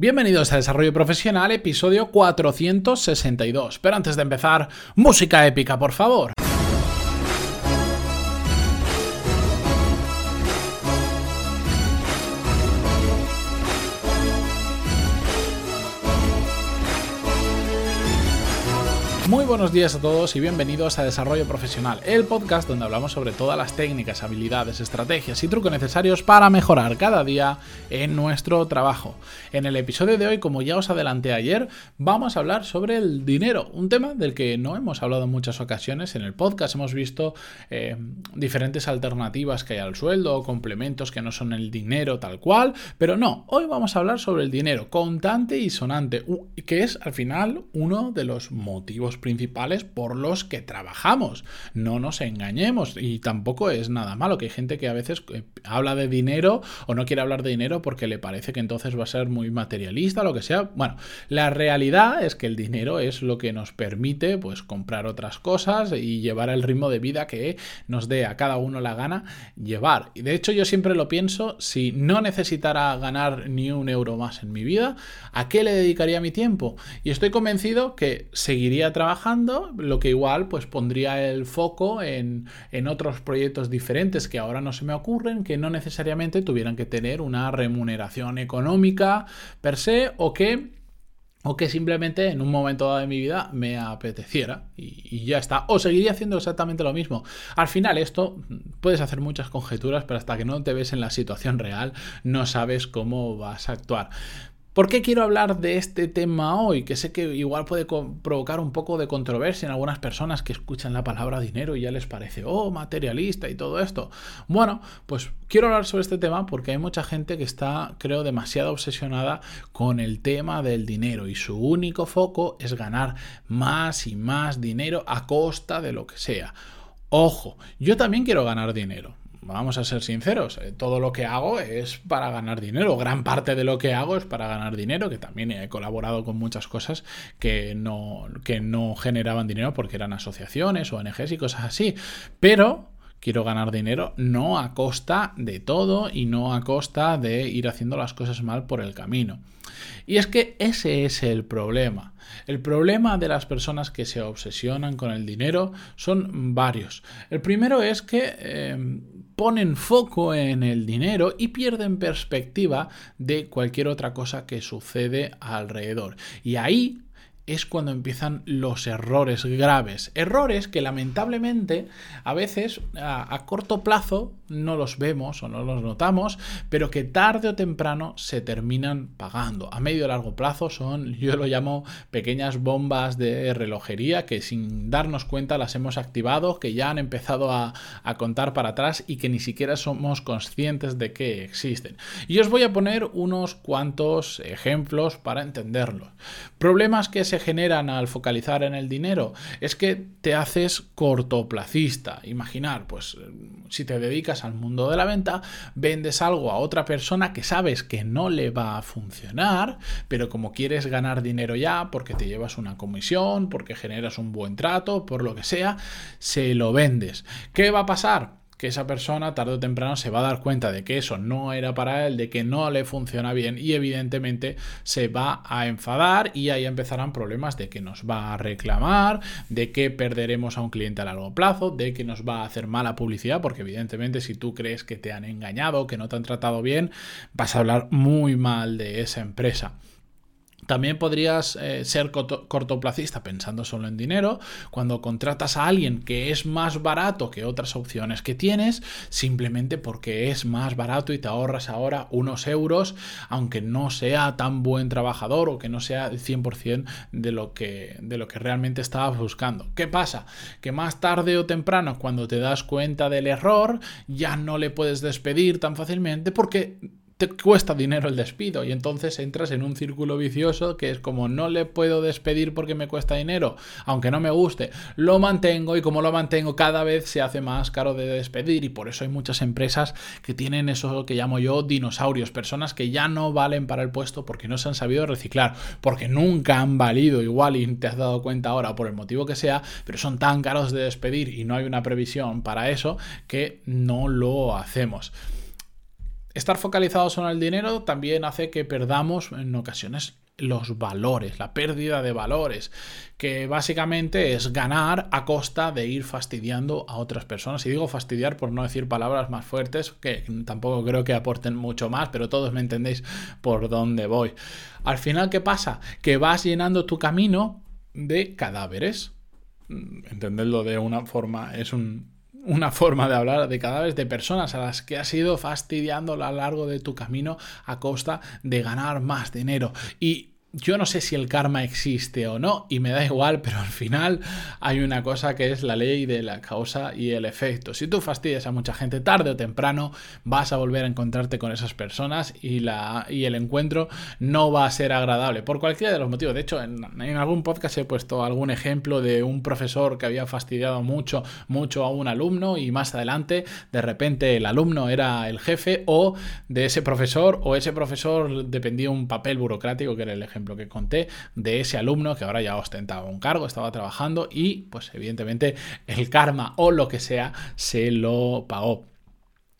Bienvenidos a Desarrollo Profesional, episodio 462. Pero antes de empezar, música épica, por favor. Muy buenos días a todos y bienvenidos a Desarrollo Profesional, el podcast donde hablamos sobre todas las técnicas, habilidades, estrategias y trucos necesarios para mejorar cada día en nuestro trabajo. En el episodio de hoy, como ya os adelanté ayer, vamos a hablar sobre el dinero, un tema del que no hemos hablado en muchas ocasiones en el podcast. Hemos visto eh, diferentes alternativas que hay al sueldo complementos que no son el dinero tal cual, pero no, hoy vamos a hablar sobre el dinero contante y sonante, que es al final uno de los motivos principales por los que trabajamos. No nos engañemos y tampoco es nada malo, que hay gente que a veces eh, habla de dinero o no quiere hablar de dinero porque le parece que entonces va a ser muy materialista lo que sea. Bueno, la realidad es que el dinero es lo que nos permite pues comprar otras cosas y llevar el ritmo de vida que nos dé a cada uno la gana llevar. Y de hecho yo siempre lo pienso, si no necesitara ganar ni un euro más en mi vida, ¿a qué le dedicaría mi tiempo? Y estoy convencido que seguiría trabajando trabajando, lo que igual pues pondría el foco en, en otros proyectos diferentes que ahora no se me ocurren, que no necesariamente tuvieran que tener una remuneración económica per se o que o que simplemente en un momento dado de mi vida me apeteciera y, y, ya está. O seguiría haciendo exactamente lo mismo. Al final esto puedes hacer muchas conjeturas, pero hasta que no te ves en la situación real no sabes cómo vas a actuar. ¿Por qué quiero hablar de este tema hoy? Que sé que igual puede provocar un poco de controversia en algunas personas que escuchan la palabra dinero y ya les parece, oh, materialista y todo esto. Bueno, pues quiero hablar sobre este tema porque hay mucha gente que está, creo, demasiado obsesionada con el tema del dinero y su único foco es ganar más y más dinero a costa de lo que sea. Ojo, yo también quiero ganar dinero vamos a ser sinceros, eh, todo lo que hago es para ganar dinero. Gran parte de lo que hago es para ganar dinero, que también he colaborado con muchas cosas que no, que no generaban dinero porque eran asociaciones, ONGs y cosas así. Pero quiero ganar dinero no a costa de todo y no a costa de ir haciendo las cosas mal por el camino. Y es que ese es el problema. El problema de las personas que se obsesionan con el dinero son varios. El primero es que em, ponen foco en el dinero y pierden perspectiva de cualquier otra cosa que sucede alrededor. Y ahí es cuando empiezan los errores graves. Errores que lamentablemente a veces a, corto plazo no los vemos o no los notamos, pero que tarde o temprano se terminan pagando. A medio y largo plazo son, yo lo llamo pequeñas bombas de relojería que sin darnos cuenta las hemos activado, que ya han empezado a, a contar para atrás y que ni siquiera somos conscientes de que existen. Y os voy a poner unos cuantos ejemplos para entenderlo. Problemas que se generan al focalizar en el dinero es que te haces cortoplacista. Imaginar, pues si te dedicas al mundo de la venta, vendes algo a otra persona que sabes que no le va a funcionar, pero como quieres ganar dinero ya, porque te llevas una comisión, porque generas un buen trato, por lo que sea, se lo vendes. ¿Qué va a pasar? Que esa persona tarde o temprano se va a dar cuenta de que eso no era para él, de que no le funciona bien y evidentemente se va a enfadar y ahí empezarán problemas de que nos va a reclamar, de que perderemos a un cliente a largo plazo, de que nos va a hacer mala publicidad, porque evidentemente si tú crees que te han engañado, que no te han tratado bien, vas a hablar muy mal de esa empresa. También podrías eh, ser cortoplacista pensando solo en dinero. Cuando contratas a alguien que es más barato que otras opciones que tienes, simplemente porque es más barato y te ahorras ahora unos euros, aunque no sea tan buen trabajador o que no sea el 100% de lo, que, de lo que realmente estabas buscando. ¿Qué pasa? Que más tarde o temprano, cuando te das cuenta del error, ya no le puedes despedir tan fácilmente porque te cuesta dinero el despido y entonces entras en un círculo vicioso que es como no le puedo despedir porque me cuesta dinero, aunque no me guste, lo mantengo y como lo mantengo cada vez se hace más caro de despedir y por eso hay muchas empresas que tienen eso que llamo yo dinosaurios, personas que ya no valen para el puesto porque no se han sabido reciclar, porque nunca han valido igual y te has dado cuenta ahora por el motivo que sea, pero son tan caros de despedir y no hay una previsión para eso que no lo hacemos. Estar focalizados en el dinero también hace que perdamos en ocasiones los valores, la pérdida de valores, que básicamente es ganar a costa de ir fastidiando a otras personas. Y digo fastidiar por no decir palabras más fuertes, que tampoco creo que aporten mucho más, pero todos me entendéis por dónde voy. Al final, ¿qué pasa? Que vas llenando tu camino de cadáveres. Mm, entenderlo de una forma, es una forma de hablar de cadáveres de personas a las que has ido fastidiando a lo largo de tu camino a costa de ganar más dinero. Y yo no sé si el karma existe o no, y me da igual, pero al final hay una cosa que es la ley de la causa y el efecto. Si tú fastidias a mucha gente tarde o temprano, vas a volver a encontrarte con esas personas y, la, y el encuentro no va a ser agradable, por cualquiera de los motivos. De hecho, en, algún podcast he puesto algún ejemplo de un profesor que había fastidiado mucho, mucho a un alumno y más adelante, de repente, el alumno era el jefe o de ese profesor o ese profesor dependía un papel burocrático que era el ejemplo ejemplo que conté, de ese alumno que ahora ya ostentaba un cargo, estaba trabajando y pues evidentemente el karma o lo que sea se lo pagó.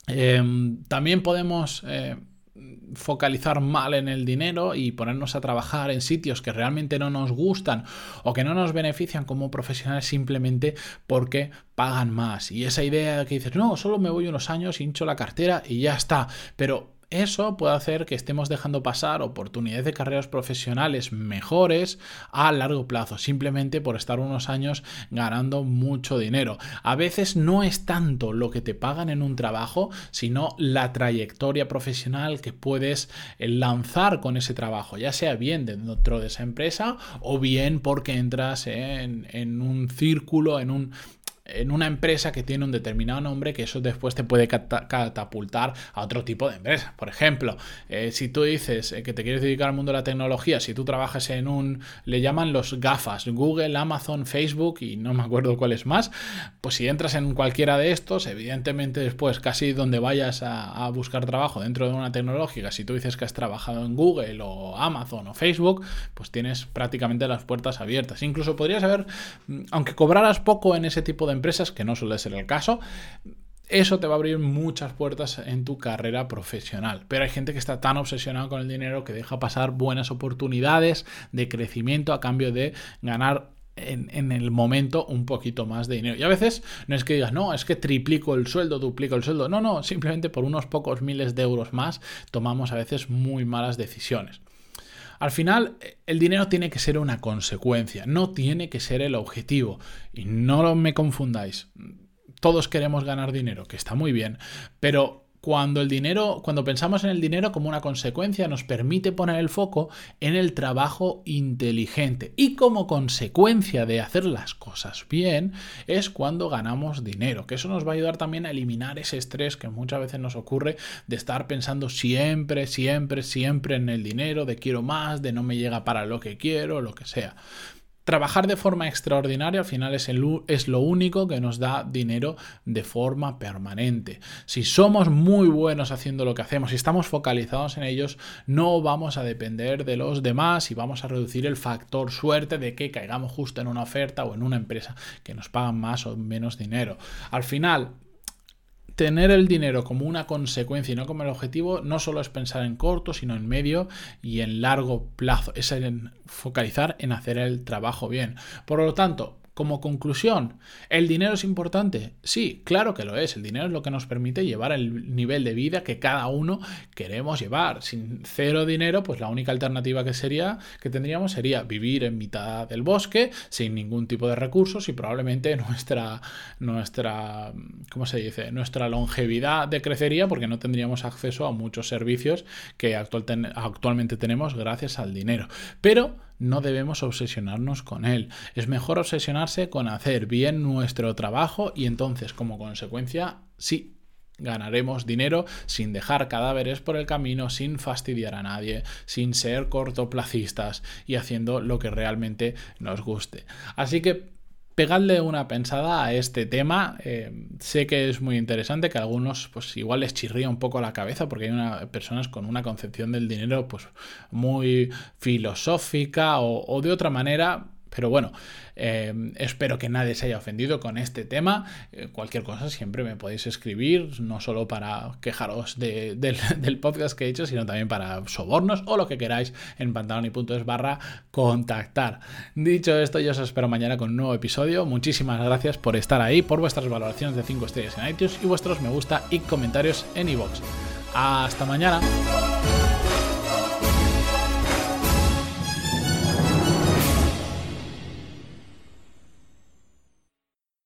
Em, también podemos... Eh, focalizar mal en el dinero y ponernos a trabajar en sitios que realmente no nos gustan o que no nos benefician como profesionales simplemente porque pagan más. Y esa idea que dices, no, solo me voy unos años, hincho la cartera y ya está. Pero eso puede hacer que estemos dejando pasar oportunidades de carreras profesionales mejores a largo plazo, simplemente por estar unos años ganando mucho dinero. A veces no es tanto lo que te pagan en un trabajo, sino la trayectoria profesional que puedes eh, lanzar con ese trabajo, ya sea bien dentro de esa empresa o bien porque entras en, en un círculo, en un en una empresa que tiene un determinado nombre que eso después te puede catapultar a otro tipo de empresa. Por ejemplo, eh, si tú dices eh, que te quieres dedicar al mundo de la tecnología, si tú trabajas en un, le llaman los GAFAs, Google, Amazon, Facebook y no me acuerdo cuál es más, pues si entras en cualquiera de estos, evidentemente después casi donde vayas a, a buscar trabajo dentro de una tecnológica, si tú dices que has trabajado en Google o Amazon o Facebook, pues tienes prácticamente las puertas abiertas. Incluso podrías haber, mm, aunque cobraras poco en ese tipo de empresas, que no suele ser el caso, eso te va a abrir muchas puertas en tu carrera profesional. Pero hay gente que está tan obsesionada con el dinero que deja pasar buenas oportunidades de crecimiento a cambio de ganar en, el momento un poquito más de dinero. Y a veces no es que digas, no, es que triplico el sueldo, duplico el sueldo. No, no, simplemente por unos pocos miles de euros más tomamos a veces muy malas decisiones. Al final, el dinero tiene que ser una consecuencia, no tiene que ser el objetivo. Y no me confundáis. Todos queremos ganar dinero, que está muy bien, pero cuando el dinero, cuando pensamos en el dinero como una consecuencia, nos permite poner el foco en el trabajo inteligente. Y como consecuencia de hacer las cosas bien, es cuando ganamos dinero. Que eso nos va a ayudar también a eliminar ese estrés que muchas veces nos ocurre de estar pensando siempre, siempre, siempre en el dinero, de quiero más, de no me llega para lo que quiero, lo que sea. Trabajar de forma extraordinaria al final es, lo único que nos da dinero de forma permanente. Si somos muy buenos haciendo lo que hacemos y estamos focalizados en ellos, no vamos a depender de los demás y vamos a reducir el factor suerte de que caigamos justo en una oferta o en una empresa que nos pagan más o menos dinero. Al final, tener el dinero como una consecuencia y no como el objetivo no solo es pensar en corto, sino en medio y en largo plazo. Es focalizar en hacer el trabajo bien. Por lo tanto, como conclusión, ¿el dinero es importante? Sí, claro que lo es. El dinero es lo que nos permite llevar el nivel de vida que cada uno queremos llevar. Sin cero dinero, pues la única alternativa que sería que tendríamos sería vivir en mitad del bosque sin ningún tipo de recursos y probablemente nuestra nuestra ¿cómo se dice? nuestra longevidad decrecería porque no tendríamos acceso a muchos servicios que actualmente tenemos gracias al dinero. Pero no debemos obsesionarnos con él. Es mejor obsesionarse con hacer bien nuestro trabajo y entonces como consecuencia sí ganaremos dinero sin dejar cadáveres por el camino, sin fastidiar a nadie, sin ser cortoplacistas y haciendo lo que realmente nos guste. Así que pegadle una pensada a este tema. Eh, sé que es muy interesante, que a algunos pues igual les chirría un poco la cabeza porque hay una, personas con una concepción del dinero pues muy filosófica o, o de otra manera Pero bueno, eh, espero que nadie se haya ofendido con este tema. Eh, cualquier cosa siempre me podéis escribir, no solo para quejaros del, del, podcast que he hecho, sino también para sobornos o lo que queráis en pantaloni.es barra contactar. Dicho esto, yo os espero mañana con un nuevo episodio. Muchísimas gracias por estar ahí, por vuestras valoraciones de 5 estrellas en iTunes y vuestros me gusta y comentarios en iVoox. Hasta mañana.